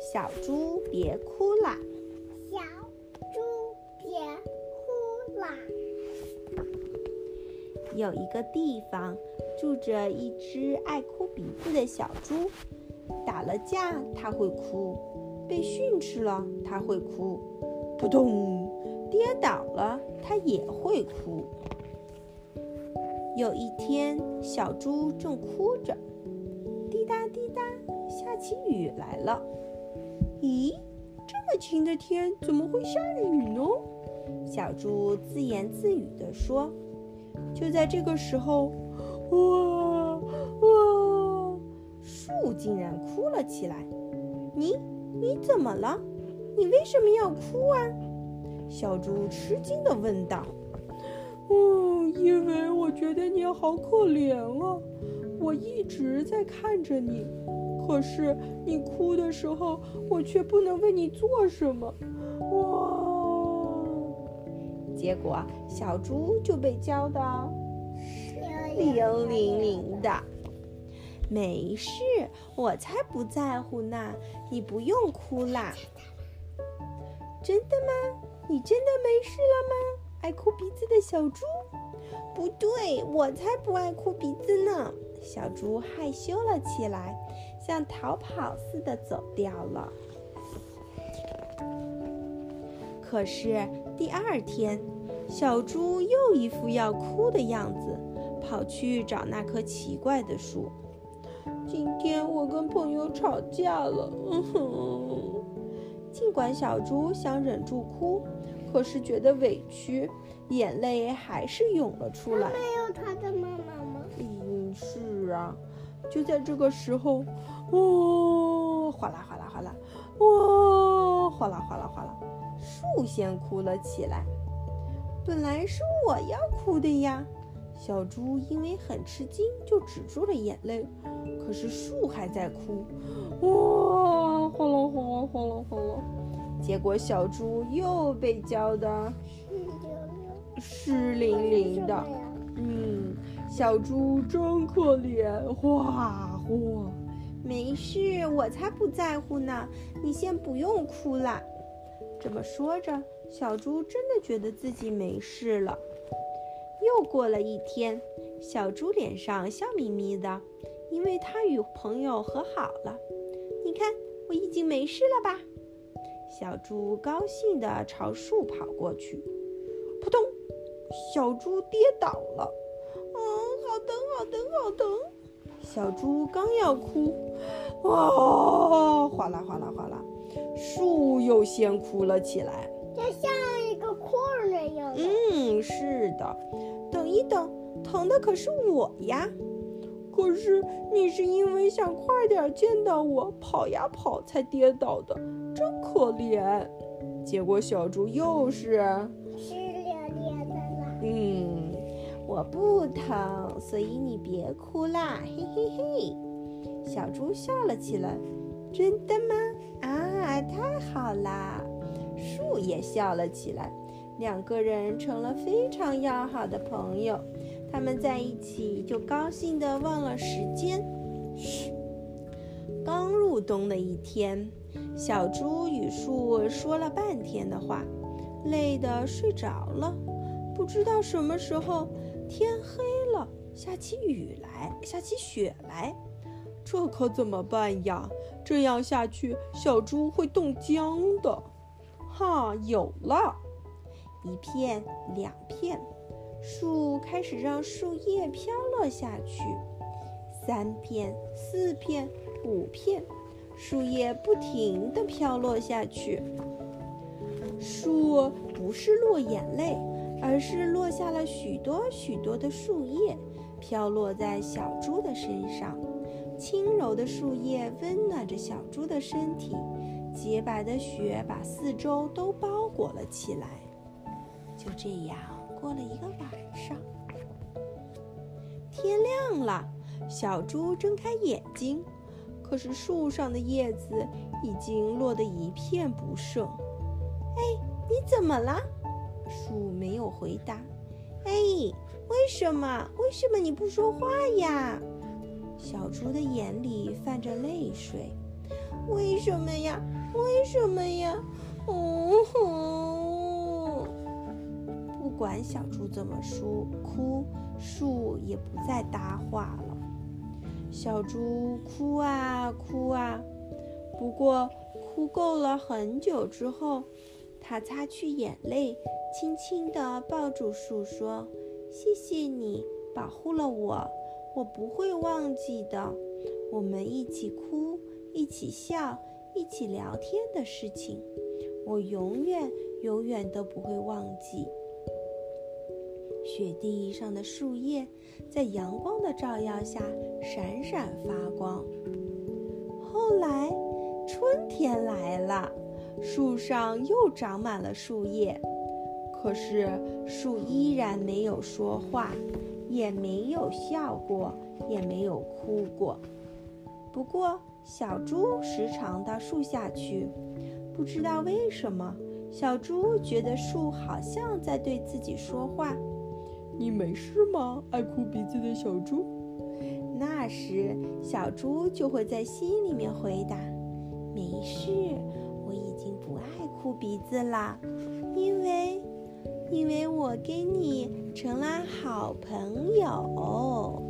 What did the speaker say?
小猪别哭啦！小猪别哭啦！有一个地方住着一只爱哭鼻子的小猪，打了架它会哭，被训斥了它会哭，扑通，跌倒了它也会哭。有一天，小猪正哭着，滴答滴答，下起雨来了。咦，这么晴的天，怎么会下雨呢？小猪自言自语地说。就在这个时候，哇哇，树竟然哭了起来。你你怎么了？你为什么要哭啊？小猪吃惊地问道。嗯，因为我觉得你好可怜啊！我一直在看着你，可是你哭的时候，我却不能为你做什么。哇！结果小猪就被浇得淋淋淋的。没事，我才不在乎呢！你不用哭啦。真的吗？你真的没事了吗？爱哭鼻子的小猪，不对，我才不爱哭鼻子呢。小猪害羞了起来，像逃跑似的走掉了。可是第二天，小猪又一副要哭的样子，跑去找那棵奇怪的树。今天我跟朋友吵架了。嗯哼。尽管小猪想忍住哭。可是觉得委屈，眼泪还是涌了出来。就在这个时候，哦，哗啦哗啦哗啦，哇，哗啦哗啦哗啦，树先哭了起来。本来是我要哭的呀。小猪因为很吃惊，就止住了眼泪。可是树还在哭，哇，哗啦哗啦哗啦哗啦。结果小猪又被浇的湿淋淋的。嗯，小猪真可怜，哗哗。没事，我才不在乎呢。你先不用哭了。这么说着，小猪真的觉得自己没事了。又过了一天，小猪脸上笑眯眯的，因为它与朋友和好了。你看，我已经没事了吧？小猪高兴地朝树跑过去，扑通！小猪跌倒了。嗯，好疼，好疼，好疼！小猪刚要哭，哇！哗啦哗啦哗啦，树又先哭了起来，就像一个块儿那样。嗯，是的。等一等，疼的可是我呀！可是你是因为想快点见到我，跑呀跑才跌倒的。真可怜，结果小猪又是湿淋淋的了。嗯，我不疼，所以你别哭啦，嘿嘿嘿。小猪笑了起来。真的吗？啊，太好啦！树也笑了起来，两个人成了非常要好的朋友。他们在一起就高兴的忘了时间。嘘，刚入冬的一天。小猪与树说了半天的话，累得睡着了。不知道什么时候天黑了，下起雨来，下起雪来，这可怎么办呀？这样下去，小猪会冻僵的。哈，有了！一片，两片，树开始让树叶飘落下去。三片，四片，五片。树叶不停地飘落下去，树不是落眼泪，而是落下了许多许多的树叶，飘落在小猪的身上。轻柔的树叶温暖着小猪的身体，洁白的雪把四周都包裹了起来。就这样过了一个晚上，天亮了，小猪睁开眼睛。可是树上的叶子已经落得一片不剩。哎，你怎么了？树没有回答。哎，为什么？为什么你不说话呀？小猪的眼里泛着泪水。为什么呀？为什么呀？哦吼！不管小猪怎么说哭，树也不再搭话了。小猪哭啊哭啊，不过哭够了很久之后，它擦去眼泪，轻轻地抱住树，说：“谢谢你保护了我，我不会忘记的。我们一起哭，一起笑，一起聊天的事情，我永远永远都不会忘记。”雪地上的树叶在阳光的照耀下闪闪发光。后来，春天来了，树上又长满了树叶，可是树依然没有说话，也没有笑过，也没有哭过。不过，小猪时常到树下去，不知道为什么，小猪觉得树好像在对自己说话。你没事吗，爱哭鼻子的小猪？那时，小猪就会在心里面回答：“没事，不爱哭鼻子了，因为，因为我跟你成了好朋友。”